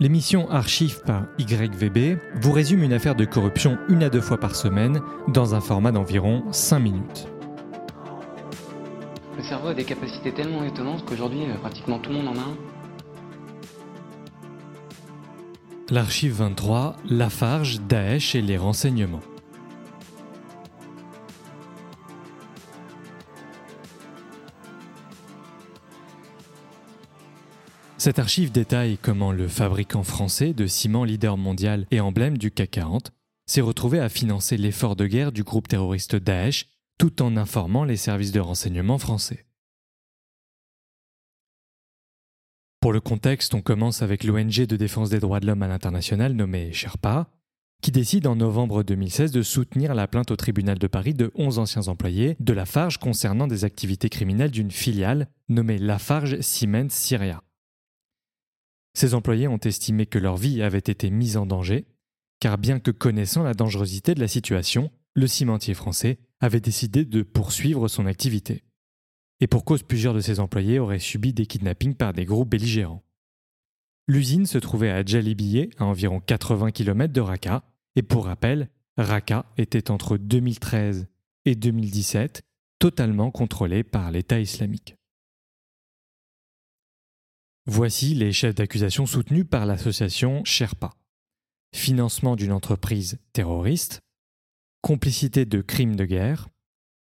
L'émission Archive par YVB vous résume une affaire de corruption une à deux fois par semaine dans un format d'environ 5 minutes. Le cerveau a des capacités tellement étonnantes qu'aujourd'hui, euh, pratiquement tout le monde en a un. L'archive 23, Lafarge, Daesh et les renseignements. Cette archive détaille comment le fabricant français de ciment leader mondial et emblème du CAC 40 s'est retrouvé à financer l'effort de guerre du groupe terroriste Daesh tout en informant les services de renseignement français. Pour le contexte, on commence avec l'ONG de défense des droits de l'homme à l'international nommée Sherpa, qui décide en novembre 2016 de soutenir la plainte au tribunal de Paris de 11 anciens employés de Lafarge concernant des activités criminelles d'une filiale nommée Lafarge Siemens Syria. Ces employés ont estimé que leur vie avait été mise en danger, car bien que connaissant la dangerosité de la situation, le cimentier français avait décidé de poursuivre son activité. Et pour cause, plusieurs de ses employés auraient subi des kidnappings par des groupes belligérants. L'usine se trouvait à Djalibiye, à environ 80 km de Raqqa, et pour rappel, Raqqa était entre 2013 et 2017 totalement contrôlée par l'État islamique. Voici les chefs d'accusation soutenus par l'association Sherpa. Financement d'une entreprise terroriste, complicité de crimes de guerre,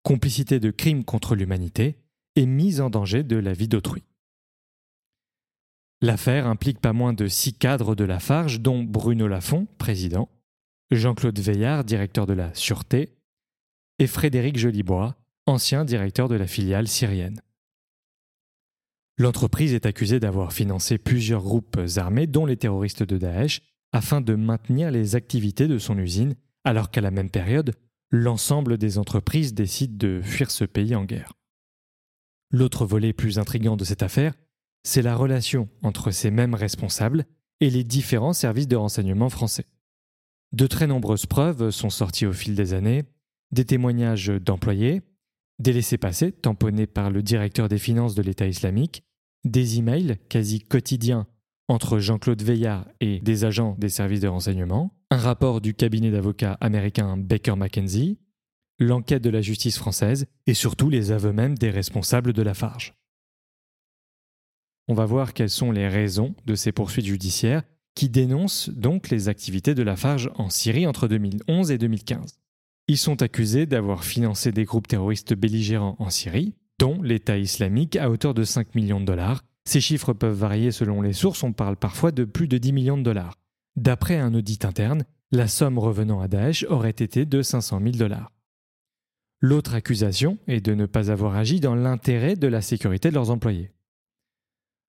complicité de crimes contre l'humanité et mise en danger de la vie d'autrui. L'affaire implique pas moins de six cadres de la Farge, dont Bruno Lafont, président, Jean-Claude Veillard, directeur de la Sûreté, et Frédéric Jolibois, ancien directeur de la filiale syrienne. L'entreprise est accusée d'avoir financé plusieurs groupes armés, dont les terroristes de Daesh, afin de maintenir les activités de son usine, alors qu'à la même période, l'ensemble des entreprises décident de fuir ce pays en guerre. L'autre volet plus intrigant de cette affaire, c'est la relation entre ces mêmes responsables et les différents services de renseignement français. De très nombreuses preuves sont sorties au fil des années, des témoignages d'employés, des laissés-passer tamponnés par le directeur des finances de l'État islamique, des emails quasi quotidiens entre Jean-Claude Veillard et des agents des services de renseignement, un rapport du cabinet d'avocats américain Baker McKenzie, l'enquête de la justice française et surtout les aveux même des responsables de la Farge. On va voir quelles sont les raisons de ces poursuites judiciaires qui dénoncent donc les activités de la Farge en Syrie entre 2011 et 2015. Ils sont accusés d'avoir financé des groupes terroristes belligérants en Syrie, dont l'État islamique à hauteur de 5 millions de dollars. Ces chiffres peuvent varier selon les sources, on parle parfois de plus de 10 millions de dollars. D'après un audit interne, la somme revenant à Daesh aurait été de 500 000 dollars. L'autre accusation est de ne pas avoir agi dans l'intérêt de la sécurité de leurs employés.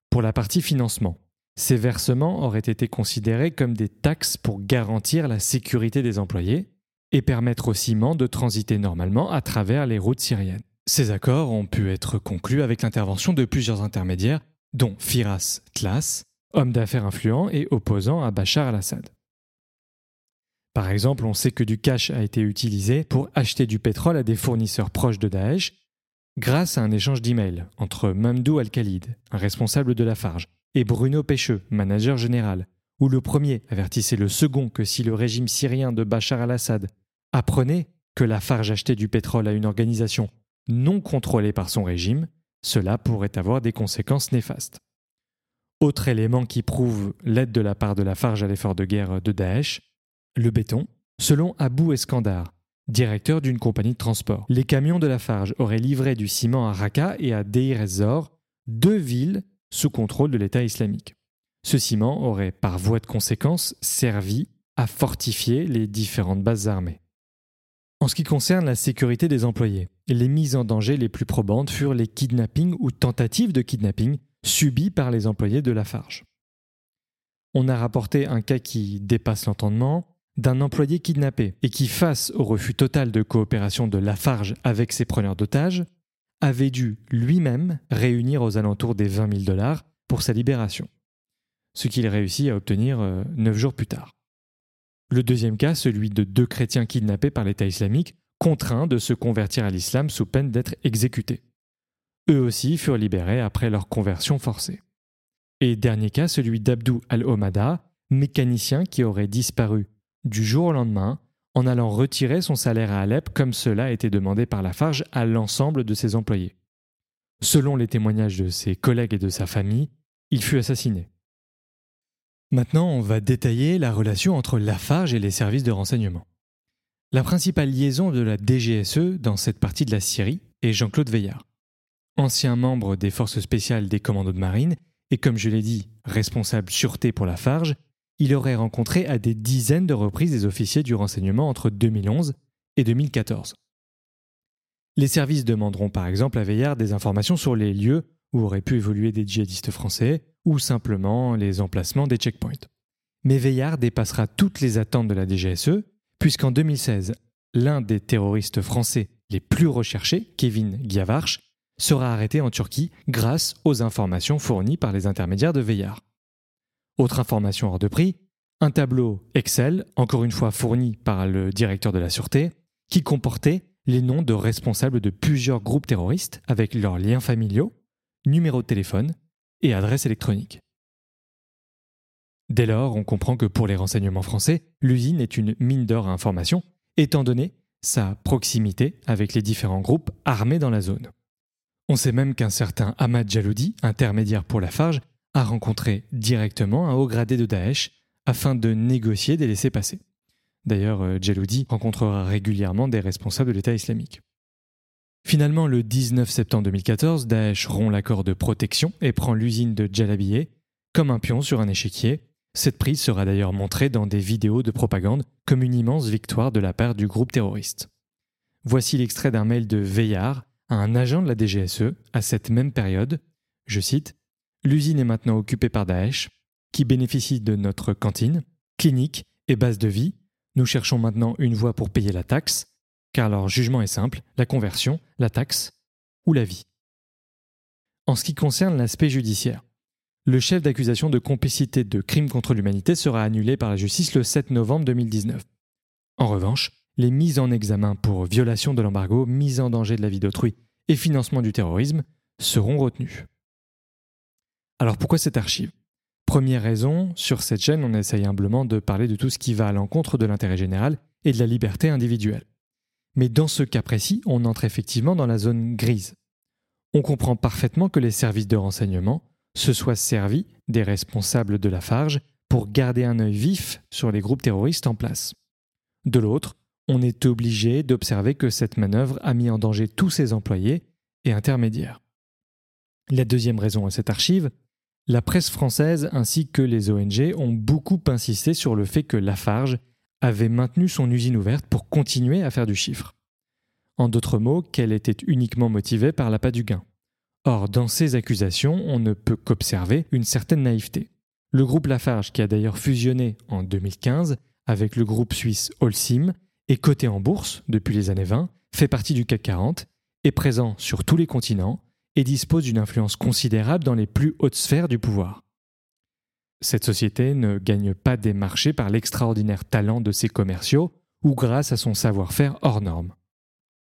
Pour la partie financement, ces versements auraient été considérés comme des taxes pour garantir la sécurité des employés et permettre au ciment de transiter normalement à travers les routes syriennes. Ces accords ont pu être conclus avec l'intervention de plusieurs intermédiaires, dont Firas Tlas, homme d'affaires influent et opposant à Bachar al-Assad. Par exemple, on sait que du cash a été utilisé pour acheter du pétrole à des fournisseurs proches de Daesh grâce à un échange d'emails entre Mamdou Al-Khalid, un responsable de la Farge, et Bruno Pêcheux, manager général, où le premier avertissait le second que si le régime syrien de Bachar al-Assad apprenait que la Farge achetait du pétrole à une organisation non contrôlé par son régime, cela pourrait avoir des conséquences néfastes. Autre élément qui prouve l'aide de la part de la Farge à l'effort de guerre de Daesh, le béton. Selon Abou Eskandar, directeur d'une compagnie de transport, les camions de la Farge auraient livré du ciment à Raqqa et à Deir ez-Zor, deux villes sous contrôle de l'État islamique. Ce ciment aurait, par voie de conséquence, servi à fortifier les différentes bases armées. En ce qui concerne la sécurité des employés, les mises en danger les plus probantes furent les kidnappings ou tentatives de kidnapping subis par les employés de Lafarge. On a rapporté un cas qui dépasse l'entendement d'un employé kidnappé et qui, face au refus total de coopération de Lafarge avec ses preneurs d'otages, avait dû lui-même réunir aux alentours des 20 000 dollars pour sa libération, ce qu'il réussit à obtenir euh, neuf jours plus tard. Le deuxième cas, celui de deux chrétiens kidnappés par l'État islamique, contraints de se convertir à l'islam sous peine d'être exécutés. Eux aussi furent libérés après leur conversion forcée. Et dernier cas, celui d'Abdou al-Omada, mécanicien qui aurait disparu du jour au lendemain en allant retirer son salaire à Alep comme cela a été demandé par Lafarge à l'ensemble de ses employés. Selon les témoignages de ses collègues et de sa famille, il fut assassiné. Maintenant, on va détailler la relation entre Lafarge et les services de renseignement. La principale liaison de la DGSE dans cette partie de la Syrie est Jean-Claude Veillard. Ancien membre des forces spéciales des commandos de marine et comme je l'ai dit, responsable sûreté pour Lafarge, il aurait rencontré à des dizaines de reprises des officiers du renseignement entre 2011 et 2014. Les services demanderont par exemple à Veillard des informations sur les lieux où auraient pu évoluer des djihadistes français ou simplement les emplacements des checkpoints. Mais Veillard dépassera toutes les attentes de la DGSE, puisqu'en 2016, l'un des terroristes français les plus recherchés, Kevin Giavarch, sera arrêté en Turquie grâce aux informations fournies par les intermédiaires de Veillard. Autre information hors de prix, un tableau Excel, encore une fois fourni par le directeur de la Sûreté, qui comportait les noms de responsables de plusieurs groupes terroristes avec leurs liens familiaux, numéros de téléphone et adresses électroniques. Dès lors, on comprend que pour les renseignements français, l'usine est une mine d'or à information, étant donné sa proximité avec les différents groupes armés dans la zone. On sait même qu'un certain Ahmad Jaloudi, intermédiaire pour la Farge, a rencontré directement un haut gradé de Daesh afin de négocier des laissés-passer. D'ailleurs, euh, Jaloudi rencontrera régulièrement des responsables de l'État islamique. Finalement, le 19 septembre 2014, Daesh rompt l'accord de protection et prend l'usine de Jalabiyeh comme un pion sur un échiquier. Cette prise sera d'ailleurs montrée dans des vidéos de propagande comme une immense victoire de la part du groupe terroriste. Voici l'extrait d'un mail de Veillard à un agent de la DGSE à cette même période. Je cite L'usine est maintenant occupée par Daesh, qui bénéficie de notre cantine, clinique et base de vie. Nous cherchons maintenant une voie pour payer la taxe, car leur jugement est simple, la conversion, la taxe ou la vie. En ce qui concerne l'aspect judiciaire, le chef d'accusation de complicité de crimes contre l'humanité sera annulé par la justice le 7 novembre 2019. En revanche, les mises en examen pour violation de l'embargo, mise en danger de la vie d'autrui et financement du terrorisme seront retenues. Alors pourquoi cette archive? Première raison, sur cette chaîne, on essaye humblement de parler de tout ce qui va à l'encontre de l'intérêt général et de la liberté individuelle. Mais dans ce cas précis, on entre effectivement dans la zone grise. On comprend parfaitement que les services de renseignement se soient servis des responsables de la Farge pour garder un œil vif sur les groupes terroristes en place. De l'autre, on est obligé d'observer que cette manœuvre a mis en danger tous ses employés et intermédiaires. La deuxième raison à cette archive, la presse française ainsi que les ONG ont beaucoup insisté sur le fait que Lafarge avait maintenu son usine ouverte pour continuer à faire du chiffre. En d'autres mots, qu'elle était uniquement motivée par l'appât du gain. Or, dans ces accusations, on ne peut qu'observer une certaine naïveté. Le groupe Lafarge, qui a d'ailleurs fusionné en 2015 avec le groupe suisse Holcim, est coté en bourse depuis les années 20, fait partie du CAC 40, est présent sur tous les continents et dispose d'une influence considérable dans les plus hautes sphères du pouvoir. Cette société ne gagne pas des marchés par l'extraordinaire talent de ses commerciaux ou grâce à son savoir-faire hors norme.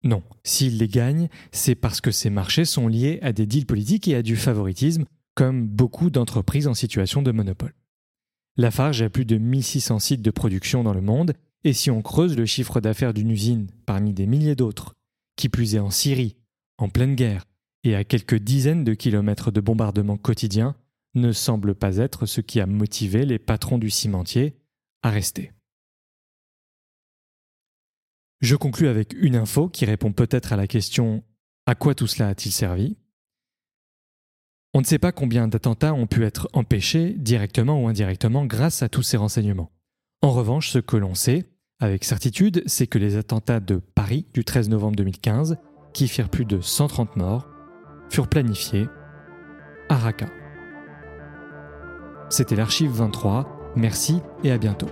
Non, s'il les gagne, c'est parce que ces marchés sont liés à des deals politiques et à du favoritisme, comme beaucoup d'entreprises en situation de monopole. Lafarge a plus de 1600 sites de production dans le monde, et si on creuse le chiffre d'affaires d'une usine parmi des milliers d'autres, qui plus est en Syrie, en pleine guerre, et à quelques dizaines de kilomètres de bombardements quotidiens, ne semble pas être ce qui a motivé les patrons du cimentier à rester. Je conclus avec une info qui répond peut-être à la question à quoi tout cela a-t-il servi? On ne sait pas combien d'attentats ont pu être empêchés directement ou indirectement grâce à tous ces renseignements. En revanche, ce que l'on sait, avec certitude, c'est que les attentats de Paris du 13 novembre 2015, qui firent plus de 130 morts, furent planifiés à Raqqa. C'était l'archive 23, merci et à bientôt.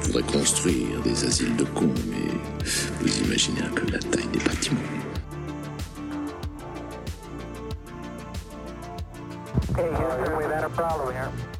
Je voudrais construire des asiles de cons, mais vous imaginez un peu la taille des bâtiments. Okay, Houston, we've had a problem here.